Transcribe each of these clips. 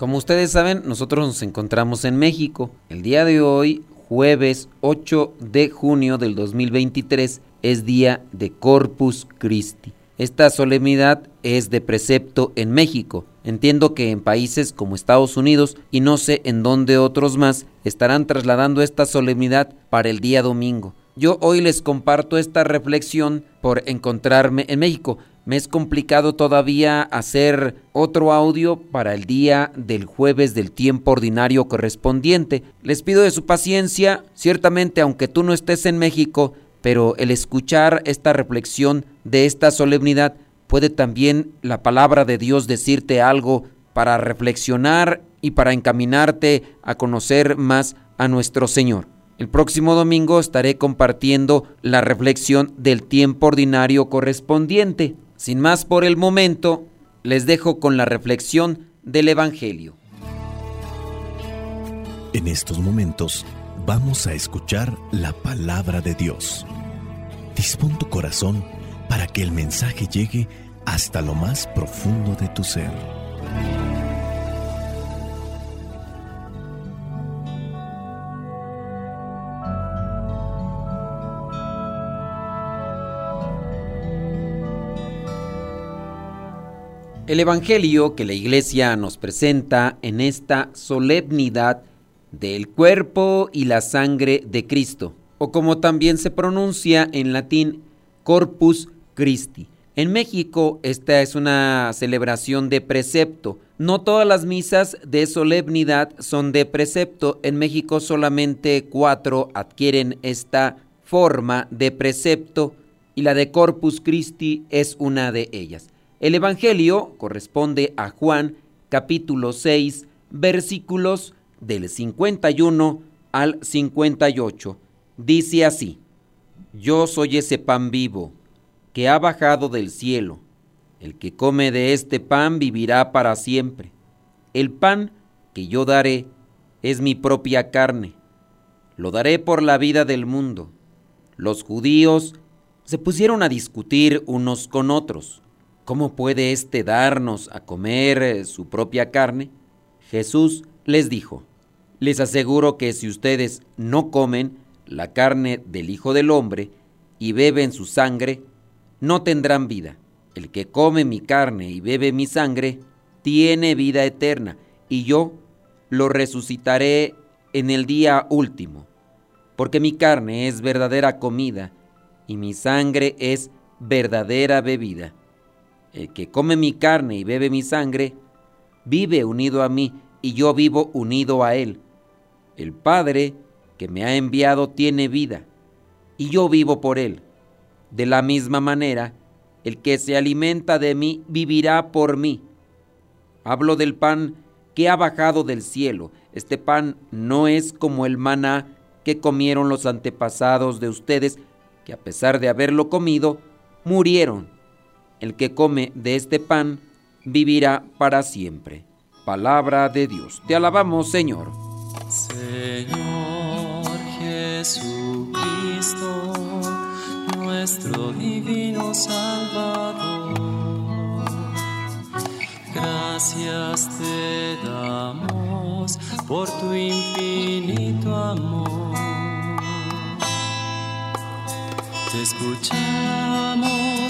Como ustedes saben, nosotros nos encontramos en México. El día de hoy, jueves 8 de junio del 2023, es día de Corpus Christi. Esta solemnidad es de precepto en México. Entiendo que en países como Estados Unidos y no sé en dónde otros más estarán trasladando esta solemnidad para el día domingo. Yo hoy les comparto esta reflexión por encontrarme en México. Me es complicado todavía hacer otro audio para el día del jueves del tiempo ordinario correspondiente. Les pido de su paciencia, ciertamente aunque tú no estés en México, pero el escuchar esta reflexión de esta solemnidad puede también la palabra de Dios decirte algo para reflexionar y para encaminarte a conocer más a nuestro Señor. El próximo domingo estaré compartiendo la reflexión del tiempo ordinario correspondiente. Sin más por el momento, les dejo con la reflexión del Evangelio. En estos momentos vamos a escuchar la palabra de Dios. Dispón tu corazón para que el mensaje llegue hasta lo más profundo de tu ser. El Evangelio que la Iglesia nos presenta en esta solemnidad del cuerpo y la sangre de Cristo o como también se pronuncia en latín Corpus Christi. En México esta es una celebración de precepto. No todas las misas de solemnidad son de precepto. En México solamente cuatro adquieren esta forma de precepto y la de Corpus Christi es una de ellas. El Evangelio corresponde a Juan capítulo 6 versículos del 51 al 58. Dice así, Yo soy ese pan vivo que ha bajado del cielo. El que come de este pan vivirá para siempre. El pan que yo daré es mi propia carne. Lo daré por la vida del mundo. Los judíos se pusieron a discutir unos con otros. ¿Cómo puede éste darnos a comer eh, su propia carne? Jesús les dijo, les aseguro que si ustedes no comen la carne del Hijo del Hombre y beben su sangre, no tendrán vida. El que come mi carne y bebe mi sangre, tiene vida eterna, y yo lo resucitaré en el día último, porque mi carne es verdadera comida y mi sangre es verdadera bebida. El que come mi carne y bebe mi sangre, vive unido a mí y yo vivo unido a él. El Padre que me ha enviado tiene vida, y yo vivo por él. De la misma manera, el que se alimenta de mí vivirá por mí. Hablo del pan que ha bajado del cielo. Este pan no es como el maná que comieron los antepasados de ustedes, que a pesar de haberlo comido, murieron. El que come de este pan vivirá para siempre. Palabra de Dios. Te alabamos, Señor. Señor. Jesucristo, nuestro divino Salvador. Gracias te damos por tu infinito amor. Te escuchamos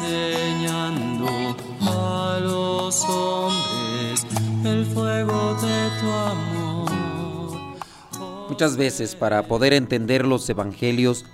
enseñando a los hombres el fuego de tu amor Muchas veces para poder entender los evangelios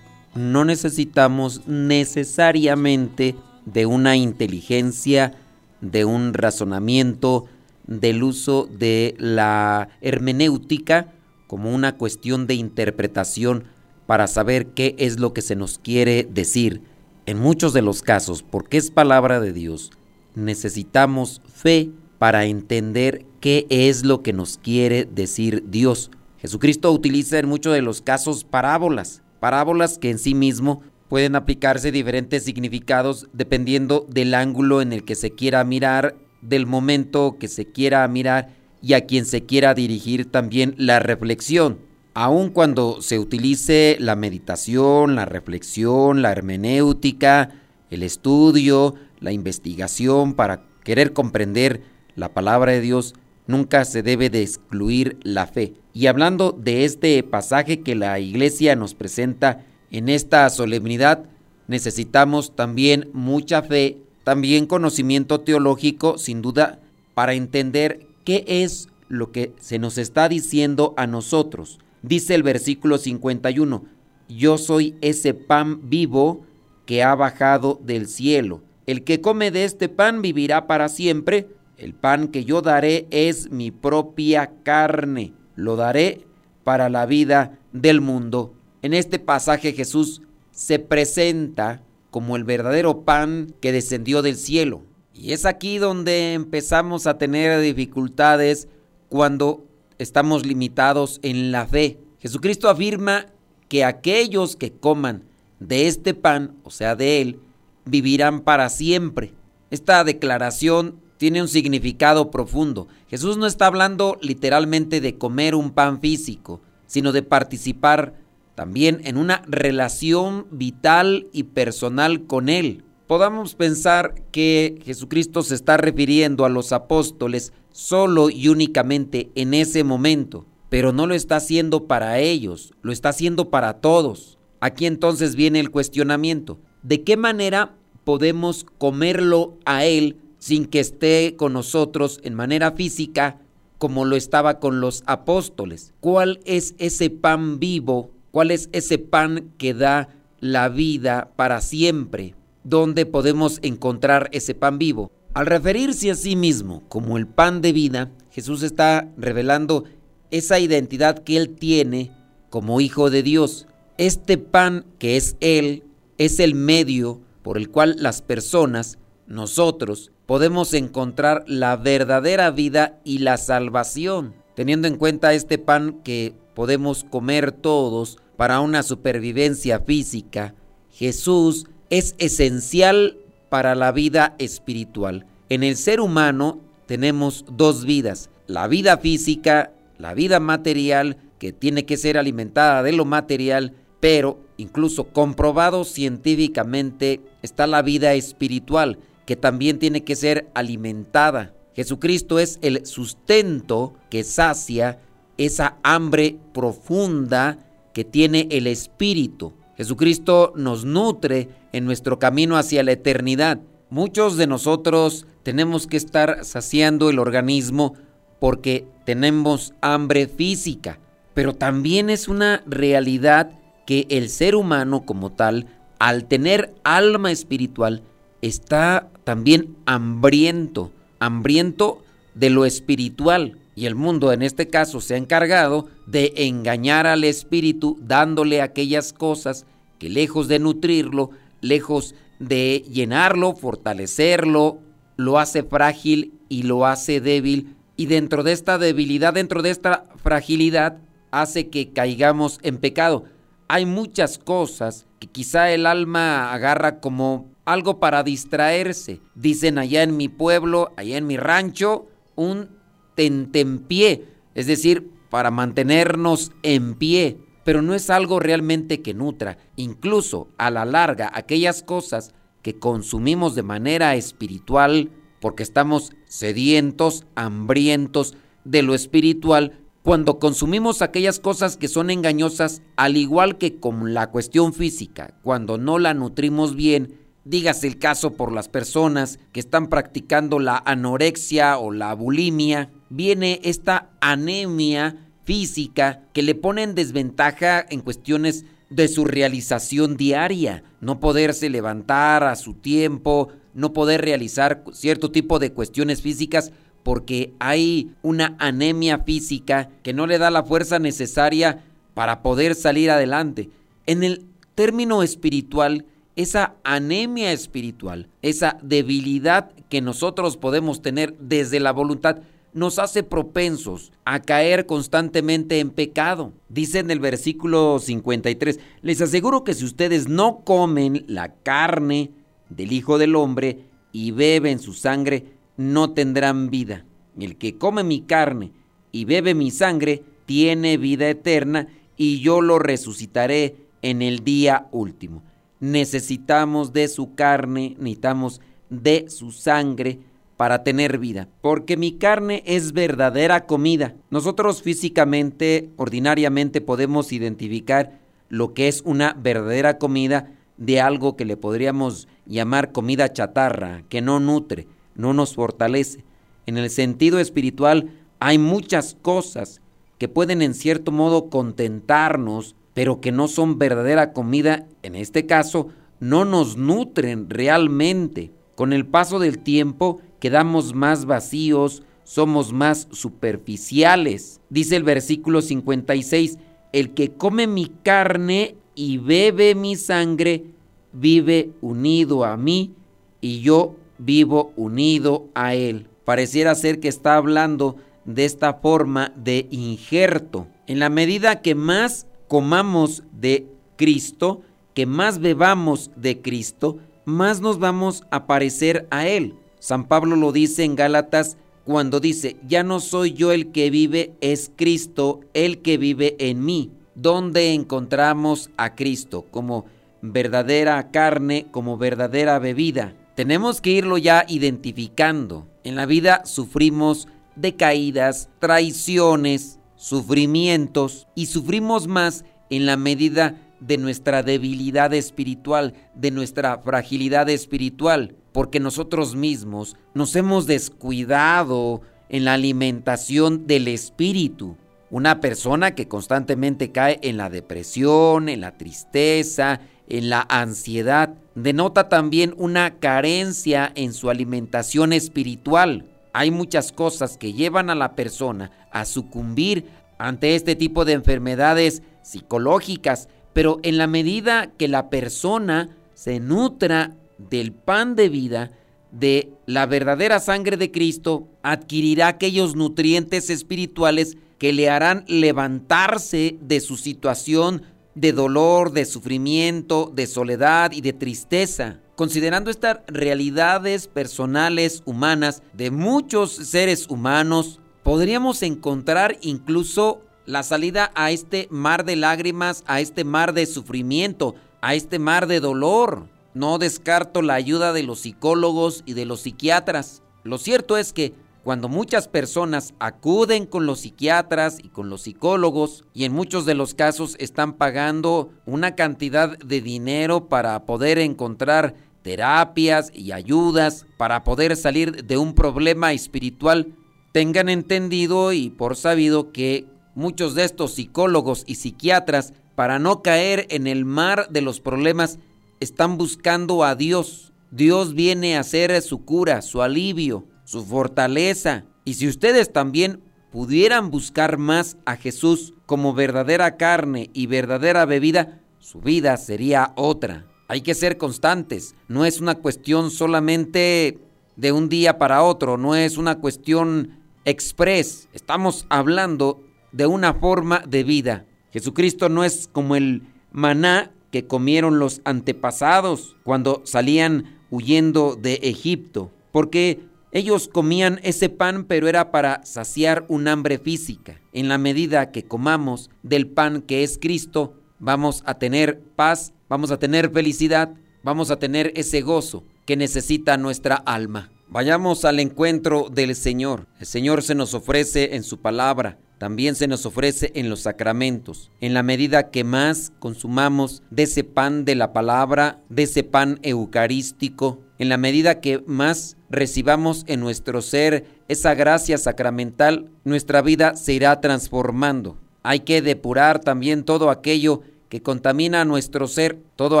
no necesitamos necesariamente de una inteligencia, de un razonamiento, del uso de la hermenéutica como una cuestión de interpretación para saber qué es lo que se nos quiere decir. En muchos de los casos, porque es palabra de Dios, necesitamos fe para entender qué es lo que nos quiere decir Dios. Jesucristo utiliza en muchos de los casos parábolas, parábolas que en sí mismo pueden aplicarse diferentes significados dependiendo del ángulo en el que se quiera mirar, del momento que se quiera mirar y a quien se quiera dirigir también la reflexión. Aun cuando se utilice la meditación, la reflexión, la hermenéutica, el estudio, la investigación para querer comprender la palabra de Dios, nunca se debe de excluir la fe. Y hablando de este pasaje que la iglesia nos presenta en esta solemnidad, necesitamos también mucha fe, también conocimiento teológico, sin duda, para entender qué es lo que se nos está diciendo a nosotros. Dice el versículo 51, yo soy ese pan vivo que ha bajado del cielo. El que come de este pan vivirá para siempre. El pan que yo daré es mi propia carne. Lo daré para la vida del mundo. En este pasaje Jesús se presenta como el verdadero pan que descendió del cielo. Y es aquí donde empezamos a tener dificultades cuando estamos limitados en la fe. Jesucristo afirma que aquellos que coman de este pan, o sea, de él, vivirán para siempre. Esta declaración tiene un significado profundo. Jesús no está hablando literalmente de comer un pan físico, sino de participar también en una relación vital y personal con Él. Podamos pensar que Jesucristo se está refiriendo a los apóstoles solo y únicamente en ese momento, pero no lo está haciendo para ellos, lo está haciendo para todos. Aquí entonces viene el cuestionamiento. ¿De qué manera podemos comerlo a Él sin que esté con nosotros en manera física como lo estaba con los apóstoles? ¿Cuál es ese pan vivo? ¿Cuál es ese pan que da la vida para siempre? ¿Dónde podemos encontrar ese pan vivo? Al referirse a sí mismo como el pan de vida, Jesús está revelando esa identidad que Él tiene como Hijo de Dios. Este pan que es Él es el medio por el cual las personas, nosotros, podemos encontrar la verdadera vida y la salvación, teniendo en cuenta este pan que podemos comer todos para una supervivencia física. Jesús es esencial para la vida espiritual. En el ser humano tenemos dos vidas, la vida física, la vida material, que tiene que ser alimentada de lo material, pero incluso comprobado científicamente está la vida espiritual, que también tiene que ser alimentada. Jesucristo es el sustento que sacia esa hambre profunda que tiene el espíritu. Jesucristo nos nutre en nuestro camino hacia la eternidad. Muchos de nosotros tenemos que estar saciando el organismo porque tenemos hambre física, pero también es una realidad que el ser humano como tal, al tener alma espiritual, está también hambriento, hambriento de lo espiritual. Y el mundo en este caso se ha encargado de engañar al espíritu dándole aquellas cosas que lejos de nutrirlo, lejos de llenarlo, fortalecerlo, lo hace frágil y lo hace débil. Y dentro de esta debilidad, dentro de esta fragilidad, hace que caigamos en pecado. Hay muchas cosas que quizá el alma agarra como algo para distraerse. Dicen allá en mi pueblo, allá en mi rancho, un tentempié, es decir, para mantenernos en pie, pero no es algo realmente que nutra. Incluso a la larga, aquellas cosas que consumimos de manera espiritual, porque estamos sedientos, hambrientos de lo espiritual, cuando consumimos aquellas cosas que son engañosas, al igual que con la cuestión física, cuando no la nutrimos bien, dígase el caso por las personas que están practicando la anorexia o la bulimia, viene esta anemia física que le pone en desventaja en cuestiones de su realización diaria, no poderse levantar a su tiempo, no poder realizar cierto tipo de cuestiones físicas porque hay una anemia física que no le da la fuerza necesaria para poder salir adelante. En el término espiritual, esa anemia espiritual, esa debilidad que nosotros podemos tener desde la voluntad, nos hace propensos a caer constantemente en pecado. Dice en el versículo 53, les aseguro que si ustedes no comen la carne del Hijo del Hombre y beben su sangre, no tendrán vida. El que come mi carne y bebe mi sangre, tiene vida eterna y yo lo resucitaré en el día último. Necesitamos de su carne, necesitamos de su sangre para tener vida, porque mi carne es verdadera comida. Nosotros físicamente, ordinariamente podemos identificar lo que es una verdadera comida de algo que le podríamos llamar comida chatarra, que no nutre, no nos fortalece. En el sentido espiritual hay muchas cosas que pueden en cierto modo contentarnos, pero que no son verdadera comida, en este caso, no nos nutren realmente. Con el paso del tiempo quedamos más vacíos, somos más superficiales. Dice el versículo 56, el que come mi carne y bebe mi sangre, vive unido a mí y yo vivo unido a él. Pareciera ser que está hablando de esta forma de injerto. En la medida que más comamos de Cristo, que más bebamos de Cristo, más nos vamos a parecer a Él. San Pablo lo dice en Gálatas cuando dice, ya no soy yo el que vive, es Cristo el que vive en mí. ¿Dónde encontramos a Cristo? Como verdadera carne, como verdadera bebida. Tenemos que irlo ya identificando. En la vida sufrimos decaídas, traiciones, sufrimientos y sufrimos más en la medida de nuestra debilidad espiritual, de nuestra fragilidad espiritual, porque nosotros mismos nos hemos descuidado en la alimentación del espíritu. Una persona que constantemente cae en la depresión, en la tristeza, en la ansiedad, denota también una carencia en su alimentación espiritual. Hay muchas cosas que llevan a la persona a sucumbir ante este tipo de enfermedades psicológicas pero en la medida que la persona se nutra del pan de vida, de la verdadera sangre de Cristo, adquirirá aquellos nutrientes espirituales que le harán levantarse de su situación de dolor, de sufrimiento, de soledad y de tristeza. Considerando estas realidades personales humanas de muchos seres humanos, podríamos encontrar incluso la salida a este mar de lágrimas, a este mar de sufrimiento, a este mar de dolor. No descarto la ayuda de los psicólogos y de los psiquiatras. Lo cierto es que cuando muchas personas acuden con los psiquiatras y con los psicólogos y en muchos de los casos están pagando una cantidad de dinero para poder encontrar terapias y ayudas para poder salir de un problema espiritual, tengan entendido y por sabido que muchos de estos psicólogos y psiquiatras, para no caer en el mar de los problemas, están buscando a Dios. Dios viene a ser su cura, su alivio, su fortaleza. Y si ustedes también pudieran buscar más a Jesús como verdadera carne y verdadera bebida, su vida sería otra. Hay que ser constantes. No es una cuestión solamente de un día para otro, no es una cuestión express. Estamos hablando de una forma de vida. Jesucristo no es como el maná que comieron los antepasados cuando salían huyendo de Egipto, porque ellos comían ese pan pero era para saciar un hambre física. En la medida que comamos del pan que es Cristo, vamos a tener paz, vamos a tener felicidad, vamos a tener ese gozo que necesita nuestra alma. Vayamos al encuentro del Señor. El Señor se nos ofrece en su palabra también se nos ofrece en los sacramentos. En la medida que más consumamos de ese pan de la palabra, de ese pan eucarístico, en la medida que más recibamos en nuestro ser esa gracia sacramental, nuestra vida se irá transformando. Hay que depurar también todo aquello que contamina nuestro ser, todo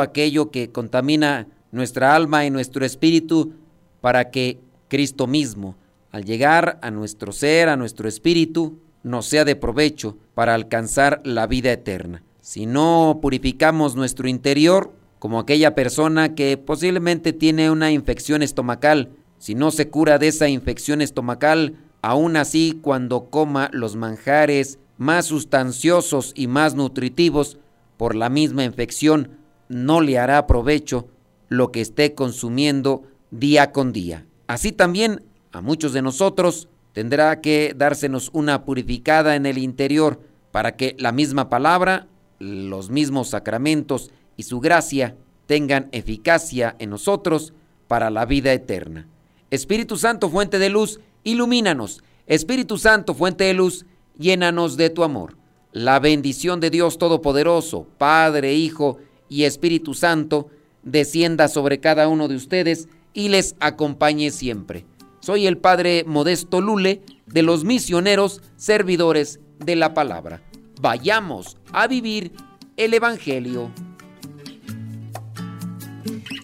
aquello que contamina nuestra alma y nuestro espíritu, para que Cristo mismo, al llegar a nuestro ser, a nuestro espíritu, nos sea de provecho para alcanzar la vida eterna. Si no purificamos nuestro interior, como aquella persona que posiblemente tiene una infección estomacal, si no se cura de esa infección estomacal, Aún así, cuando coma los manjares más sustanciosos y más nutritivos, por la misma infección, no le hará provecho lo que esté consumiendo día con día. Así también a muchos de nosotros tendrá que dársenos una purificada en el interior para que la misma palabra, los mismos sacramentos y su gracia tengan eficacia en nosotros para la vida eterna. Espíritu Santo, fuente de luz, ilumínanos. Espíritu Santo, fuente de luz, llénanos de tu amor. La bendición de Dios Todopoderoso, Padre, Hijo y Espíritu Santo, descienda sobre cada uno de ustedes y les acompañe siempre. Soy el Padre Modesto Lule de los misioneros servidores de la palabra. Vayamos a vivir el Evangelio.